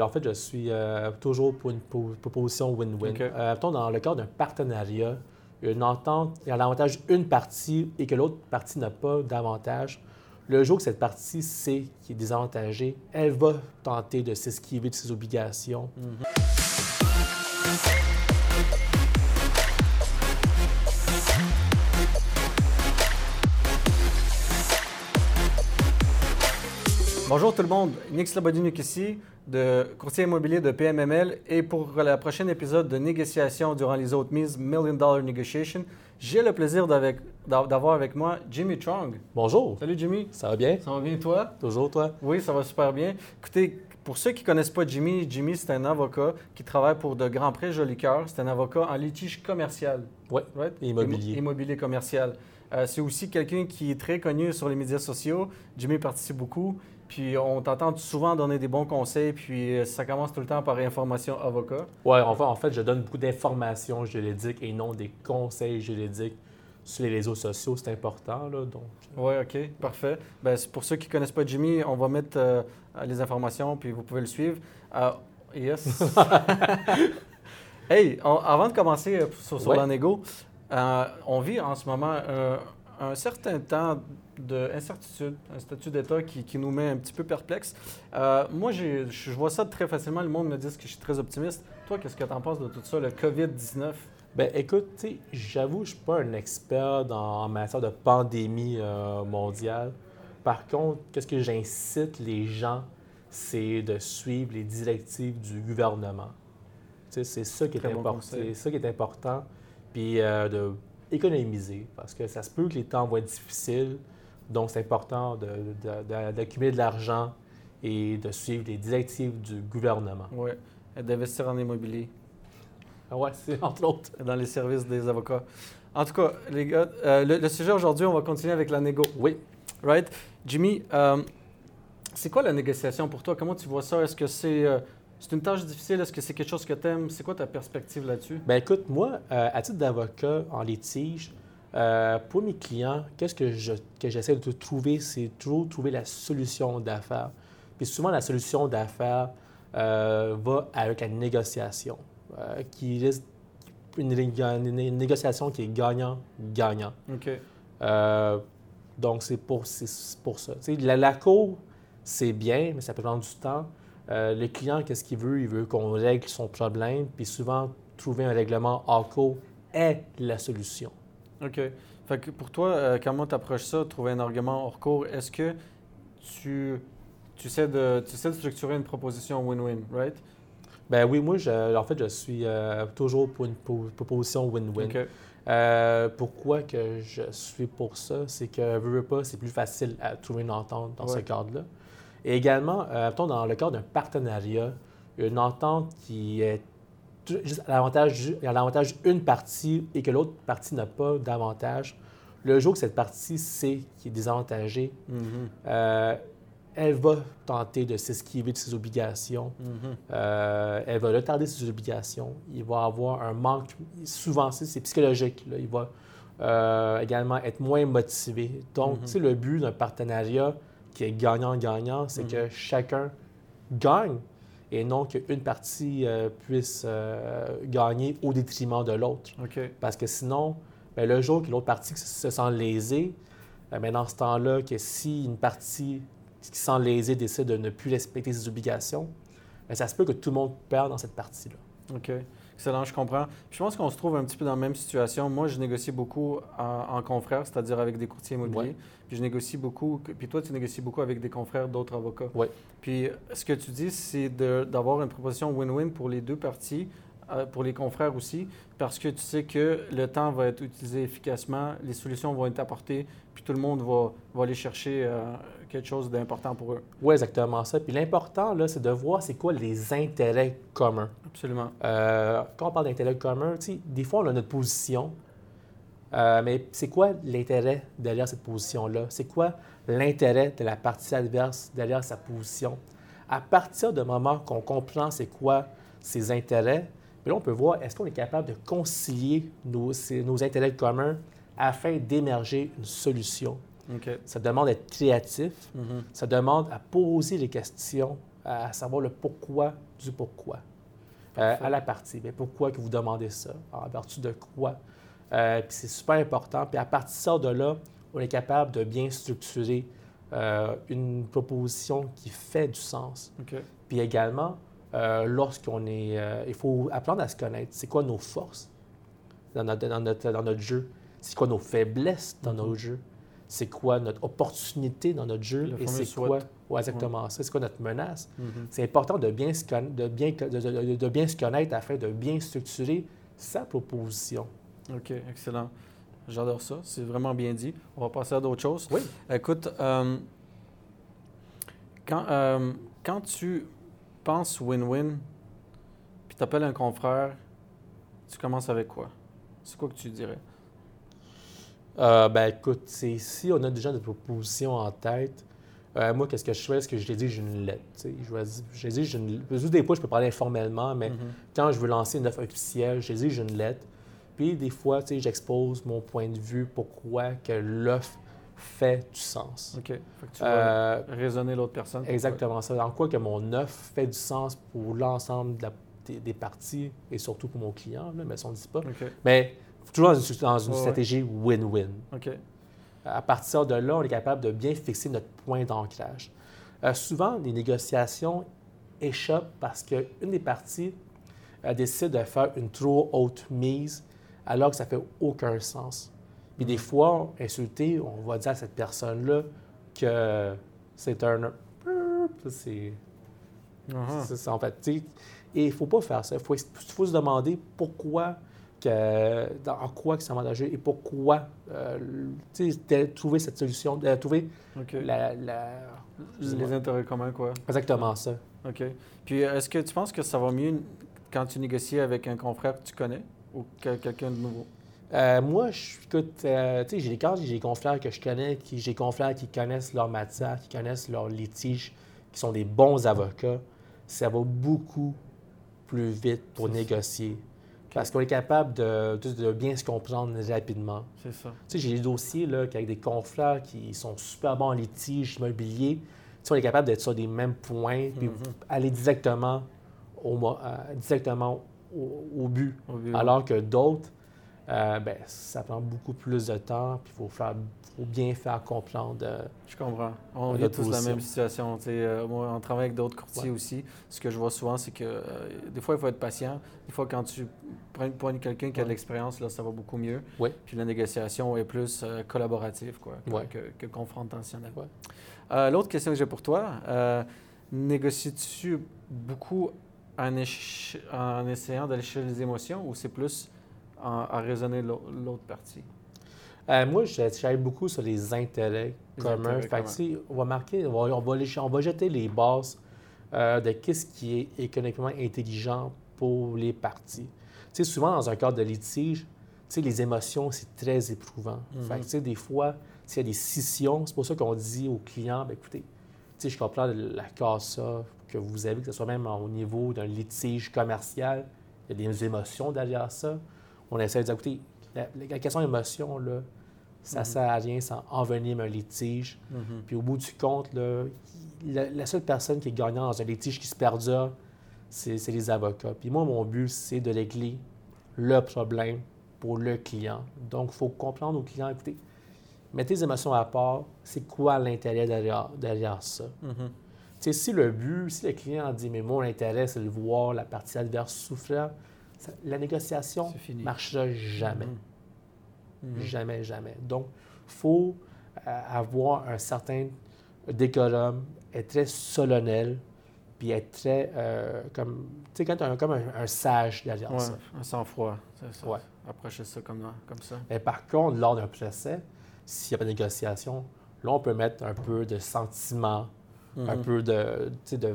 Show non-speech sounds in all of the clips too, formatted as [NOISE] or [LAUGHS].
En fait, je suis euh, toujours pour une po- proposition win-win. OK. Euh, dans le cadre d'un partenariat, une entente et à l'avantage une partie et que l'autre partie n'a pas d'avantage, le jour que cette partie sait qu'il est désavantagée, elle va tenter de s'esquiver de ses obligations. Bonjour tout le monde, Nick Slobodinuk ici, de courtier immobilier de PMML. Et pour le prochain épisode de négociation durant les autres mises, Million Dollar Negotiation, j'ai le plaisir d'avoir avec moi Jimmy Trong. Bonjour, Salut Jimmy, ça va bien? ça va bien toi? Toujours toi? Oui, ça va super bien. Écoutez, pour ceux qui ne connaissent pas Jimmy, Jimmy, c'est un avocat qui travaille pour de Grands Prêts Joli Cœur. C'est un avocat en litige commercial. Oui, right? immobilier. Immo- Immobilier commercial. Euh, c'est aussi quelqu'un qui est très connu sur les médias sociaux. Jimmy participe beaucoup. Puis on t'entend souvent donner des bons conseils. Puis euh, ça commence tout le temps par information avocat. Oui, en fait, en fait, je donne beaucoup d'informations juridiques et non des conseils juridiques sur les réseaux sociaux. C'est important, là, donc... Oui, OK, parfait. Ben, pour ceux qui ne connaissent pas Jimmy, on va mettre euh, les informations, puis vous pouvez le suivre. Euh, yes. [LAUGHS] hey, on- avant de commencer euh, sur, sur Ouais. la négo, euh, on vit en ce moment un certain temps d'incertitude, un statut d'État qui, qui nous met un petit peu perplexes. Euh, moi, je vois ça très facilement. Le monde me dit que je suis très optimiste. Toi, qu'est-ce que tu en penses de tout ça, le COVID-19? Ben écoute, j'avoue, je suis pas un expert dans, en matière de pandémie euh, mondiale. Par contre, qu'est-ce que j'incite les gens, c'est de suivre les directives du gouvernement. C'est ça qui est bon important. C'est ça qui est important. Puis euh, de économiser, parce que ça se peut que les temps vont être difficiles. Donc, c'est important de- de- de- d'accumuler de l'argent et de suivre les directives du gouvernement. Oui, d'investir en immobilier. Ah ouais, c'est entre autres. [LAUGHS] dans les services des avocats. En tout cas, les gars, euh, le, le sujet aujourd'hui, on va continuer avec la négo. Oui. Right? Jimmy, euh, c'est quoi la négociation pour toi? Comment tu vois ça? Est-ce que c'est euh, c'est une tâche difficile? Est-ce que c'est quelque chose que tu aimes? C'est quoi ta perspective là-dessus? Ben écoute, moi, euh, à titre d'avocat en litige, euh, pour mes clients, qu'est-ce que je- que j'essaie de trouver, c'est toujours trouver la solution d'affaires. Puis souvent, la solution d'affaires euh, va avec la négociation, qui risque une, négo- une négociation qui est gagnant-gagnant. OK. Donc, c'est pour, c'est pour ça. La, la cour, c'est bien, mais ça peut prendre du temps. Euh, le client, qu'est-ce qu'il veut? Il veut qu'on règle son problème. Puis souvent, trouver un règlement hors cour est la solution. OK. Fait que pour toi, euh, comment tu approches ça, trouver un argument hors cours, est-ce que tu, tu, sais de, tu sais de structurer une proposition win-win, right? Ben oui, moi, je- en fait, je suis euh, toujours pour une po- proposition win-win. OK. Euh, pourquoi que je suis pour ça? C'est que, veux, veux pas, c'est plus facile à trouver une entente dans ce cadre-là. Et également, euh, dans le cadre d'un partenariat, une entente qui est juste à l'avantage à l'avantage d'une partie et que l'autre partie n'a pas d'avantage, le jour que cette partie sait qu'il est désavantagée, Mhm. euh, elle va tenter de s'esquiver de ses obligations. Mhm. Euh, elle va retarder ses obligations. Il va avoir un manque, souvent c'est psychologique. là. Il va euh, également être moins motivé. Donc, Mhm. tu sais, le but d'un partenariat qui est gagnant-gagnant, c'est que chacun gagne et non qu'une partie euh, puisse euh, gagner au détriment de l'autre. Parce que sinon, ben, le jour que l'autre partie se- se sent lésée, ben, ben, dans ce temps-là, que si une partie qui se sent lésée décide de ne plus respecter ses obligations, ben, ça se peut que tout le monde perde dans cette partie-là. OK. Excellent, je comprends. Je pense qu'on se trouve un petit peu dans la même situation. Moi, je négocie beaucoup en, en confrères, c'est-à-dire avec des courtiers immobiliers. Ouais. Puis je négocie beaucoup, puis toi, tu négocies beaucoup avec des confrères d'autres avocats. Ouais. Puis ce que tu dis, c'est de- d'avoir une proposition win-win pour les deux parties, euh, pour les confrères aussi, parce que tu sais que le temps va être utilisé efficacement, les solutions vont être apportées, puis tout le monde va, va aller chercher euh, quelque chose d'important pour eux. Oui, exactement ça. Puis l'important, là, c'est de voir c'est quoi les intérêts communs. Absolument. Euh, quand on parle d'intérêt commun, tu sais, des fois, on a notre position, euh, mais c'est quoi l'intérêt derrière cette position-là? C'est quoi l'intérêt de la partie adverse derrière sa position? À partir du moment qu'on comprend c'est quoi ses intérêts, puis là, on peut voir est-ce qu'on est capable de concilier nos intérêts communs afin d'émerger une solution. Ça demande d'être créatif, Mhm. ça demande à poser les questions à savoir le pourquoi du pourquoi euh, à la partie. Mais pourquoi que vous demandez ça? En vertu de quoi? Euh, puis c'est super important. Puis à partir de là, on est capable de bien structurer euh, une proposition qui fait du sens. Puis également, lorsqu'on est. il faut apprendre à se connaître. C'est quoi nos forces dans notre, dans notre, dans notre jeu? C'est quoi nos faiblesses dans Mhm. notre jeu? C'est quoi notre opportunité dans notre jeu? Le Et c'est quoi? Ouais, exactement ça. C'est quoi notre menace? Mhm. C'est important de bien, se de, bien, de, de- de bien se connaître afin de bien structurer sa proposition. OK, excellent. J'adore ça. C'est vraiment bien dit. On va passer à d'autres choses. Oui. Écoute, euh, quand, euh, quand tu penses win-win, puis tu appelles un confrère, tu commences avec quoi? C'est quoi que tu dirais? Euh, ben écoute, si on a déjà des propositions en tête, euh, moi, qu'est-ce que je fais? C'est que je les dis, j'ai une lettre. Je, dis, j'ai une Juste des fois, je peux parler informellement, mais Mhm. quand je veux lancer une offre officielle, je dis, j'ai une lettre. Puis des fois, tu sais, j'expose mon point de vue, pourquoi que l'offre fait du sens. OK. Fait que tu vas Euh, raisonner l'autre personne. exactement ça. En quoi que mon offre fait du sens pour l'ensemble de des, des parties et surtout pour mon client, là, mais ça, on ne dit pas. Mais toujours dans une, dans une stratégie win-win. À partir de là, on est capable de bien fixer notre point d'ancrage. Euh, souvent, les négociations échappent parce qu'une des parties euh, décide de faire une trop haute mise alors que ça fait aucun sens. Puis des fois, insulté, on va dire à cette personne-là que c'est un... C'est c'est ça, en fait. Et il ne faut pas faire ça. Il faut, faut se demander pourquoi, dans, en quoi que c'est avantageux et pourquoi euh, trouver cette solution, trouver la, la- Les intérêts communs, quoi. exactement ça. OK. Puis, est-ce que tu penses que ça va mieux quand tu négocies avec un confrère que tu connais ou que- quelqu'un de nouveau? Euh, moi, je, écoute, euh, tu sais, j'ai des cas, j'ai des confrères que je connais, qui, j'ai des confrères qui connaissent leur matière, qui connaissent leur litige, qui sont des bons avocats. Ça va beaucoup plus vite pour ça. Parce qu'on est capable de, de- de bien se comprendre rapidement. C'est ça. Tu sais, j'ai des dossiers là, avec des confrères qui sont super bons en litige immobilier. Tu sais, on est capable d'être sur des mêmes points, puis Mhm. aller directement au, euh, directement au, au but. Au. Alors que d'autres, euh, ben, ça prend beaucoup plus de temps, puis il faut, faire- faut bien faire comprendre. euh, Je comprends. On On vit a tous la même situation. Euh, moi, en travaillant avec d'autres courtiers Ouais. aussi, ce que je vois souvent, c'est que euh, des fois, il faut être patient. Des fois, quand tu prends quelqu'un qui a de l'expérience, là, ça va beaucoup mieux. Puis la négociation est plus euh, collaborative quoi, que, que, confrontationnelle. L'autre question que j'ai pour toi, négocies-tu beaucoup en, en essayant d'aller chercher les émotions ou c'est plus à raisonner l'au- l'autre partie? Euh, moi, je travaille beaucoup sur les intérêts Les communs. intérêts Fait que, sais, on va marquer, on va, on va les- on va jeter les bases euh, de qu'est-ce qui est économiquement intelligent pour les parties. Tu sais, souvent, dans un cadre de litige, tu sais, les émotions, c'est très éprouvant. Mhm. Fait que, tu sais, des fois, s'il y a des scissions, c'est pour ça qu'on dit aux clients, ben, écoutez, tu sais, je comprends la CASA que vous avez, que ce soit même au niveau d'un litige commercial, il y a des émotions derrière ça. On essaie de dire, écoutez, la, la question d'émotion, là, ça ne Mhm. sert à rien, ça envenime un litige. Puis au bout du compte, là, la, la seule personne qui est gagnante dans un litige qui se perdure, c'est les avocats. Puis moi, mon but, c'est de régler le problème pour le client. Donc, il faut comprendre aux clients, écoutez, mettez les émotions à part, c'est quoi l'intérêt derrière, derrière ça? Mhm. Tu sais, si le but, si le client dit, mais mon intérêt, c'est de voir la partie adverse souffrir, ça- la négociation ne marchera jamais. Mhm. Mhm. Jamais, jamais. Donc, il faut euh, avoir un certain décorum, être très solennel, puis être très, euh, comme, tu sais, quand tu as un- comme un, un sage derrière Ouais, ça. un sang-froid. c'est ça. Ouais. Approcher ça comme, comme ça. Mais par contre, lors d'un procès, s'il n'y a pas de négociation, là, on peut mettre un peu de sentiment, un Mhm. peu de, tu sais, de,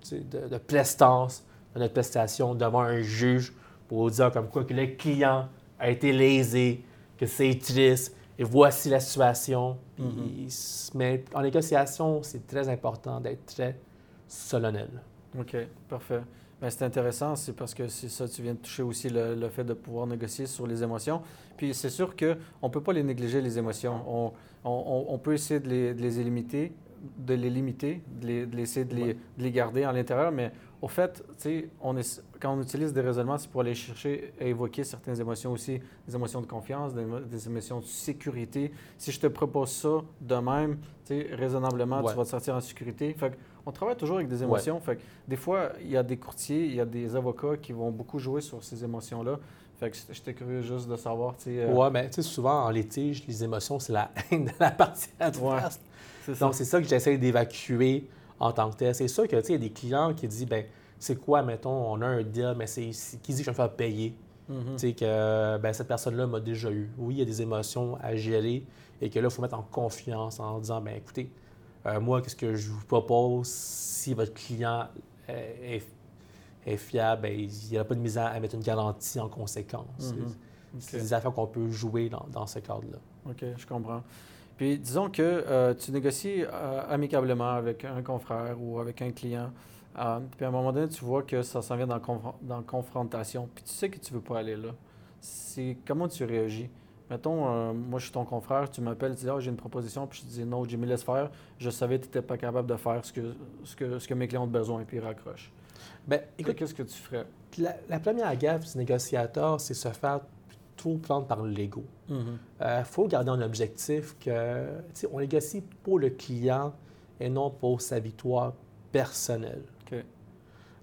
tu sais, de, de prestance dans notre prestation devant un juge pour dire comme quoi que le client a été lésé, que c'est triste, et voici la situation. Mhm. se met- en négociation, c'est très important d'être très solennel. OK, parfait. Ben, c'est intéressant, c'est parce que c'est ça, tu viens de toucher aussi le, le fait de pouvoir négocier sur les émotions. Puis c'est sûr qu'on ne peut pas les négliger, les émotions. On, on- on- peut essayer de les, de les limiter, de les limiter, de, les, de essayer de les, de les, garder à l'intérieur, mais au fait, on est, quand on utilise des raisonnements, c'est pour aller chercher et évoquer certaines émotions aussi, des émotions de confiance, des, émotions de sécurité. Si je te propose ça de même, raisonnablement, tu vas te sortir en sécurité. Fait on travaille toujours avec des émotions. Fait des fois, il y a des courtiers, il y a des avocats qui vont beaucoup jouer sur ces émotions-là. Fait que j'étais curieux juste de savoir. Euh, ouais, mais tu sais, souvent, en litige, les émotions, c'est la [LAUGHS] haine de la partie adverse. Donc, c'est ça que j'essaie d'évacuer en tant que tel. C'est sûr que, tu sais, il y a des clients qui disent, ben c'est quoi, mettons, on a un deal, mais c'est qui dit que je vais me faire payer? Mm-hmm. Sais, que ben, cette personne-là m'a déjà eu. Oui, il y a des émotions à gérer et que là, il faut mettre en confiance en disant, ben écoutez, euh, moi, qu'est-ce que je vous propose? Si votre client est est fiable, ben, il n'y a pas de misère à mettre une garantie en conséquence. Mhm. C'est des affaires qu'on peut jouer dans, ce cadre-là. OK, je comprends. Puis disons que euh, tu négocies euh, amicablement avec un confrère ou avec un client, euh, puis à un moment donné, tu vois que ça s'en vient dans, dans confrontation, puis tu sais que tu ne veux pas aller là. C'est comment tu réagis? Mettons, moi, je suis ton confrère, tu m'appelles, tu dis, oh, j'ai une proposition, puis je te dis, non, Jimmy, laisse faire. Je savais que tu n'étais pas capable de faire ce que, ce, que, ce que mes clients ont besoin, puis ils raccrochent. Ben, écoute, qu'est-ce que tu ferais? La, première gaffe du négociateur, c'est se faire trop prendre par l'ego. Il mm-hmm. euh, faut garder un objectif que, on négocie pour le client et non pour sa victoire personnelle.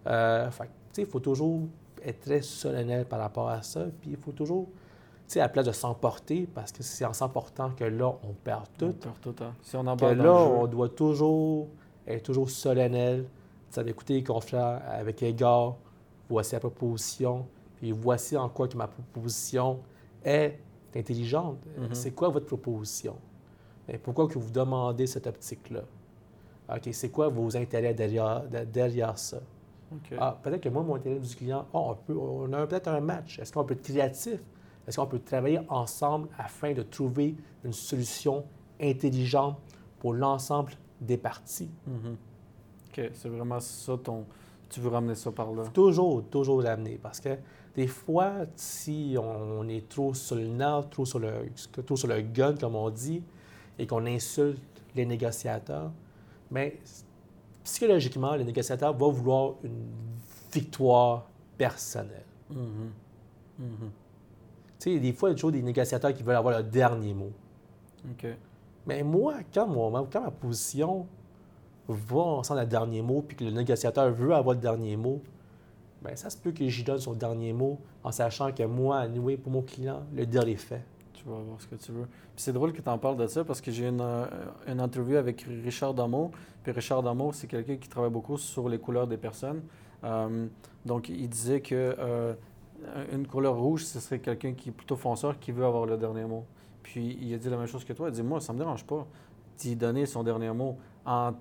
Euh, il faut toujours être très solennel par rapport à ça, puis il faut toujours, à la place de s'emporter, parce que c'est en s'emportant que là, on perd tout. On perd tout, hein. Si on que là, on doit toujours être toujours solennel, ça d'écouter confrères avec égard, voici la proposition, puis voici en quoi que ma proposition est intelligente. Mm-hmm. C'est quoi votre proposition? Pourquoi que vous demandez cette optique-là? OK, c'est quoi vos intérêts derrière, derrière ça? Ah, peut-être que moi, mon intérêt du client, oh, on, peut, on a peut-être un match. Est-ce qu'on peut être créatif? Est-ce qu'on peut travailler ensemble afin de trouver une solution intelligente pour l'ensemble des parties? Mm-hmm c'est vraiment ça ton. Tu veux ramener ça par là? Toujours, toujours ramener. Parce que des fois, si on est trop sur le nerf, trop sur le, trop sur le gun, comme on dit, et qu'on insulte les négociateurs, mais psychologiquement, le négociateur va vouloir une victoire personnelle. Mm-hmm. Mm-hmm. Tu sais, des fois, il y a toujours des négociateurs qui veulent avoir le dernier mot. OK. Mais moi, quand, moi, quand ma position va sans le dernier mot, puis que le négociateur veut avoir le dernier mot, bien, ça se peut que j'y donne son dernier mot en sachant que moi, à nouer pour mon client, le deal est fait. Tu vas voir ce que tu veux. C'est drôle que tu en parles de ça parce que j'ai une, euh, une, interview avec Richard Damo. Puis Richard Damo, c'est quelqu'un qui travaille beaucoup sur les couleurs des personnes. Euh, donc, il disait que euh, une couleur rouge, ce serait quelqu'un qui est plutôt fonceur, qui veut avoir le dernier mot. Puis il a dit la même chose que toi. Il a dit Moi, ça me dérange pas d'y donner son dernier mot en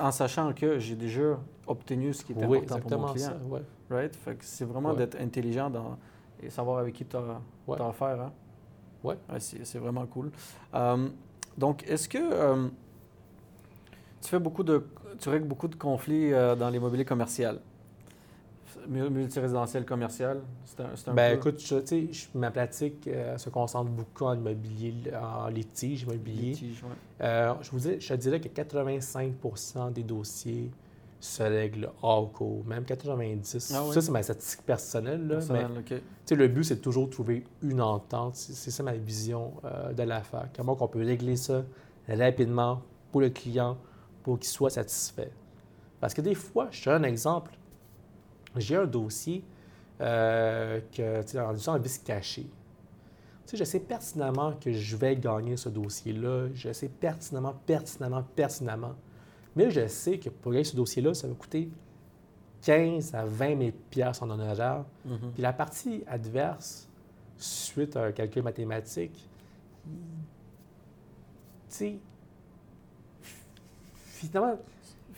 en sachant que j'ai déjà obtenu ce qui est important pour mon client. Ça, right? c'est vraiment d'être intelligent dans, et savoir avec qui tu as, affaire. Hein? Ouais. c'est, vraiment cool. Euh, donc, est-ce que euh, tu fais beaucoup de, tu règles beaucoup de conflits euh, dans l'immobilier commercial? Multirésidentiel commercial? C'est un, ben, écoute, tu sais, ma pratique euh, se concentre beaucoup en immobilier, en litige immobilier. Euh, je, vous dis, je dirais que 85 des dossiers se règlent hors cours, même 90 ah Ça, c'est ma statistique personnelle. Là, Le but, c'est toujours de trouver une entente. C'est ça ma vision euh, de l'affaire. Comment on peut régler ça rapidement pour le client pour qu'il soit satisfait. Parce que des fois, je te donne un exemple, j'ai un dossier euh, que, tu sais, en disant un vice caché. Tu sais, je sais pertinemment que je vais gagner ce dossier-là. Je sais pertinemment, pertinemment, pertinemment. Mais je sais que pour gagner ce dossier-là, ça va coûter 15 à 20 000 en honoraires. Mm-hmm. Puis la partie adverse, suite à un calcul mathématique, tu sais, finalement,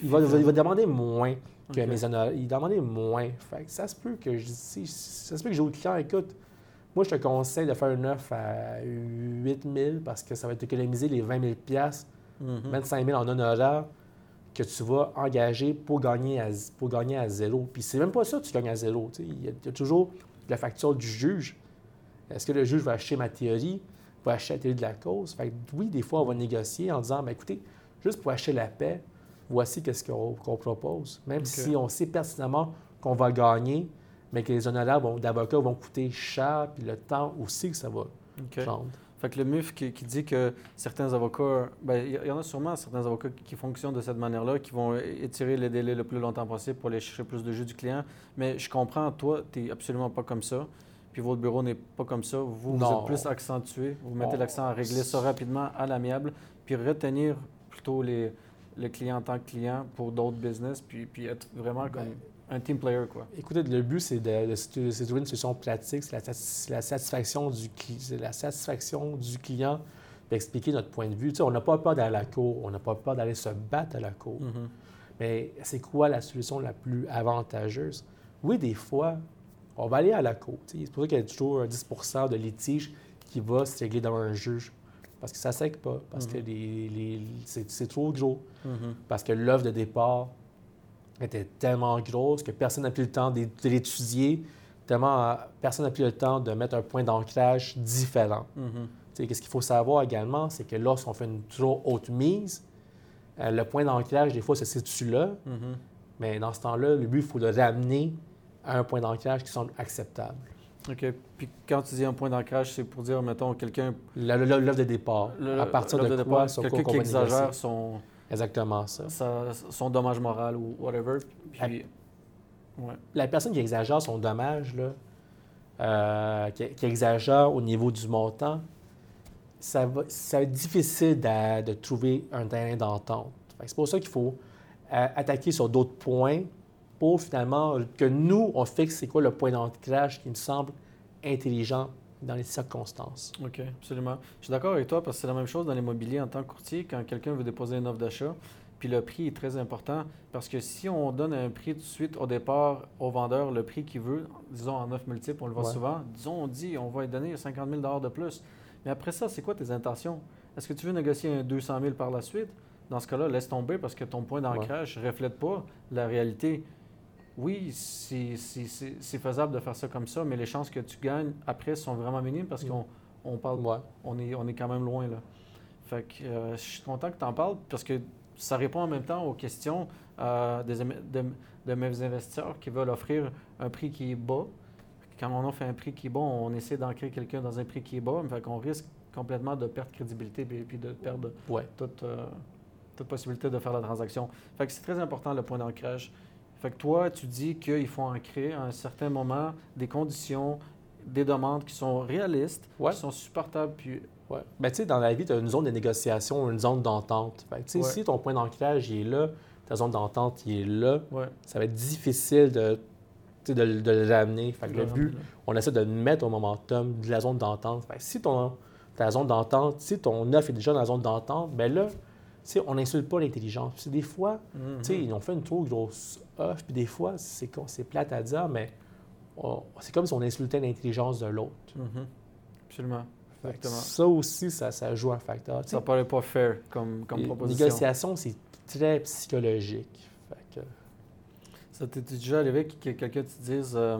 il va, il va, demander moins que mes demandait moins. Fait ça se peut que je ça se peut que j'ai au client, écoute, moi je te conseille de faire une offre à 8 000 parce que ça va t'économiser les 20 000 25 000 en honoraires que tu vas engager pour gagner à, pour gagner à zéro. Puis c'est même pas ça que tu gagnes à zéro. Il y, a toujours la facture du juge. Est-ce que le juge va acheter ma théorie, va acheter la théorie de la cause? Fait oui, des fois, on va négocier en disant, ben, écoutez, juste pour acheter la paix, voici qu'est-ce qu'on propose. Même si on sait pertinemment qu'on va gagner, mais que les honorables d'avocats vont coûter cher, puis le temps aussi que ça va OK. prendre. Fait que le MUF qui, qui dit que certains avocats, ben, il y- en a sûrement certains avocats qui, fonctionnent de cette manière-là, qui vont étirer les délais le plus longtemps possible pour aller chercher plus de jus du client. Mais je comprends, toi, tu n'es absolument pas comme ça. Puis votre bureau n'est pas comme ça. Vous, vous êtes plus accentué. Vous mettez l'accent à régler ça rapidement, à l'amiable, puis retenir plutôt les, le client en tant que client pour d'autres business, puis, puis être vraiment Ben, comme un team player, quoi. Écoutez, le but, c'est de, de, de- c'est de trouver une solution pratique, c'est la, satisfaction du, la satisfaction du client d'expliquer notre point de vue. Tu sais, on n'a pas peur d'aller à la cour, on n'a pas peur d'aller se battre à la cour. Mhm. Mais c'est quoi la solution la plus avantageuse? Oui, des fois, on va aller à la cour. tu sais. C'est pour ça qu'il y a toujours un 10% de litige qui va se régler devant un juge. Parce que ça ne sec pas, parce que Mhm. les- les- c'est trop gros, Mhm. parce que l'œuvre de départ était tellement grosse que personne n'a pris le temps de l'étudier, tellement euh, personne n'a pris le temps de mettre un point d'ancrage différent. Mhm. Qu'est-ce qu'il faut savoir également, c'est que lorsqu'on fait une trop haute mise, euh, le point d'ancrage, des fois, se situe là, mais dans ce temps-là, le but, il faut le ramener à un point d'ancrage qui semble acceptable. OK. Puis quand tu dis un point d'ancrage, c'est pour dire, mettons, quelqu'un L'œuvre de départ, Le- à partir de le quoi, sur quelqu'un qui exagère son, Exactement ça. sa- son dommage moral ou whatever. Puis, ouais. La personne qui exagère son dommage, là, euh, qui, qui exagère au niveau du montant, ça va, ça va être difficile de, trouver un terrain d'entente. C'est pour ça qu'il faut euh, attaquer sur d'autres points pour finalement que nous, on fixe c'est quoi le point d'ancrage qui me semble intelligent dans les circonstances. OK, absolument. Je suis d'accord avec toi parce que c'est la même chose dans l'immobilier en tant que courtier. Quand quelqu'un veut déposer une offre d'achat, puis le prix est très important parce que si on donne un prix tout de suite au départ au vendeur, le prix qu'il veut, disons en offre multiple, on le voit Ouais. souvent, disons on dit on va lui donner 50 000 de plus. Mais après ça, c'est quoi tes intentions? Est-ce que tu veux négocier un 200 000 par la suite? Dans ce cas-là, laisse tomber parce que ton point d'ancrage ne reflète pas la réalité. Oui, c'est faisable de faire ça comme ça, mais les chances que tu gagnes après sont vraiment minimes parce qu'on on parle Ouais. on est, on est quand même loin là. Fait que euh, je suis content que tu en parles parce que ça répond en même temps aux questions euh, des, de, de mes investisseurs qui veulent offrir un prix qui est bas. Quand on offre un prix qui est bas, on essaie d'ancrer quelqu'un dans un prix qui est bas, mais fait qu'on risque complètement de perdre crédibilité et puis de perdre Ouais. toute, euh, toute possibilité de faire la transaction. Fait que c'est très important le point d'ancrage. Fait que toi, tu dis qu'il faut ancrer à un certain moment des conditions, des demandes qui sont réalistes, Ouais. qui sont supportables, puis Ouais. Ben, tu sais, dans la vie, tu as une zone de négociation, une zone d'entente. Ouais. Si ton point d'ancrage est là, ta zone d'entente est là, ouais. ça va être difficile de, de, de le ramener. Fait que le but, on essaie de mettre au momentum de la zone d'entente. Fait que si ton, ta zone d'entente, si ton offre est déjà dans la zone d'entente, ben là, tu sais, on n'insulte pas l'intelligence. Des fois, sais, ils ont fait une trop grosse offre, puis des fois, c'est plate à dire, mais c'est comme si on insultait l'intelligence de l'autre. Mhm. Absolument. Exactement. Ça aussi, ça, ça joue un facteur. Tu sais, Ça paraît pas fair comme, comme proposition. négociations, c'est très psychologique. Fait que, Ça t'est déjà arrivé que que quelqu'un te dise euh,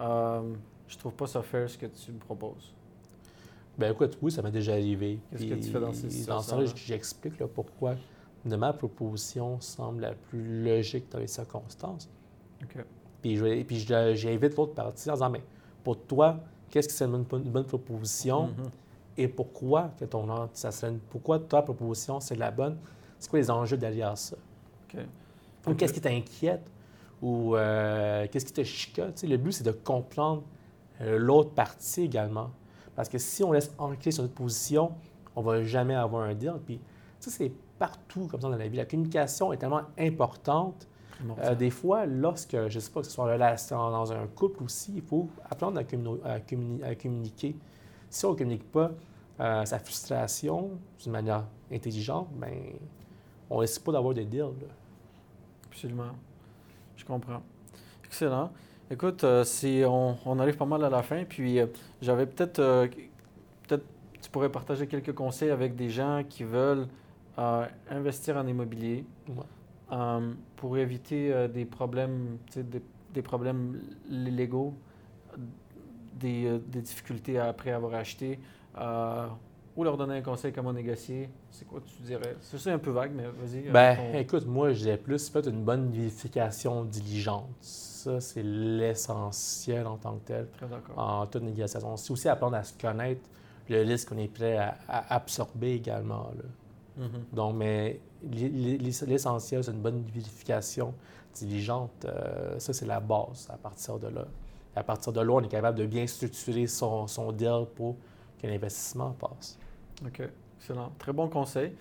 Euh, Je trouve pas ça fair ce que tu me proposes. Ben écoute, oui, ça m'est déjà arrivé. Qu'est-ce que tu fais dans ces Dans ce j'explique là, pourquoi de ma proposition semble la plus logique dans les circonstances. OK. Puis je puis je- j'invite l'autre partie en disant, mais pour toi, qu'est-ce que c'est une bonne, une bonne proposition Mhm. et pourquoi que ton ça serait une- pourquoi ta proposition c'est la bonne? C'est quoi les enjeux derrière ça? OK. Ou qu'est-ce qui t'inquiète? Ou euh, qu'est-ce qui te chicote? Tu sais, le but, c'est de comprendre euh, l'autre partie également. Parce que si on laisse ancrer sur notre position, on ne va jamais avoir un deal. Puis ça, c'est partout comme ça dans la vie. La communication est tellement importante. Euh, des fois, lorsque, je ne sais pas, que ce soit dans un couple aussi, il faut apprendre à, communi- à communi- à communiquer. Si on ne communique pas euh, sa frustration d'une manière intelligente, ben, on ne risque pas d'avoir des deals. là. Absolument. Je comprends. Excellent. Écoute, euh, si on, on arrive pas mal à la fin, puis euh, j'avais peut-être, euh, peut-être, tu pourrais partager quelques conseils avec des gens qui veulent investir en immobilier Ouais. pour éviter des problèmes, tu sais, des, des problèmes légaux, des, des difficultés après avoir acheté. Ou leur donner un conseil comment négocier, c'est quoi tu dirais? C'est ça un peu vague, mais vas-y. euh, Ben, ton- écoute, moi, je dirais plus, faites une bonne vérification diligente. Ça, c'est l'essentiel en tant que tel, Très d'accord. en toute négociation. C'est aussi apprendre à se connaître le risque qu'on est prêt à, à absorber également. là. Mhm. Donc, mais l'essentiel, c'est une bonne vérification diligente. Euh, ça, c'est la base à partir de là. À partir de là, on est capable de bien structurer son, son deal pour que l'investissement passe. OK, excellent. Très bon conseil.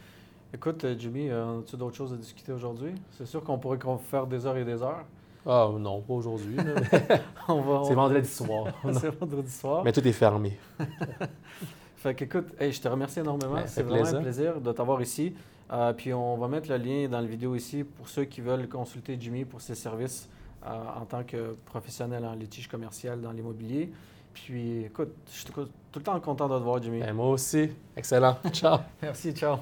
Écoute, euh, Jimmy, euh, as-tu d'autres choses à discuter aujourd'hui? C'est sûr qu'on pourrait faire des heures et des heures. Ah non, pas aujourd'hui. [LAUGHS] On c'est on- vendredi soir. [LAUGHS] c'est vendredi soir. mais tout est fermé. [LAUGHS] Fait qu'écoute, hey, je te remercie énormément. Ben, C'est vraiment un plaisir. plaisir de t'avoir ici. Euh, puis on va mettre le lien dans la vidéo ici pour ceux qui veulent consulter Jimmy pour ses services euh, en tant que professionnel en litige commercial dans l'immobilier. Puis écoute, je suis tout le temps content de te voir, Jimmy. Ben, moi aussi. Excellent. Ciao. [LAUGHS] Merci, ciao.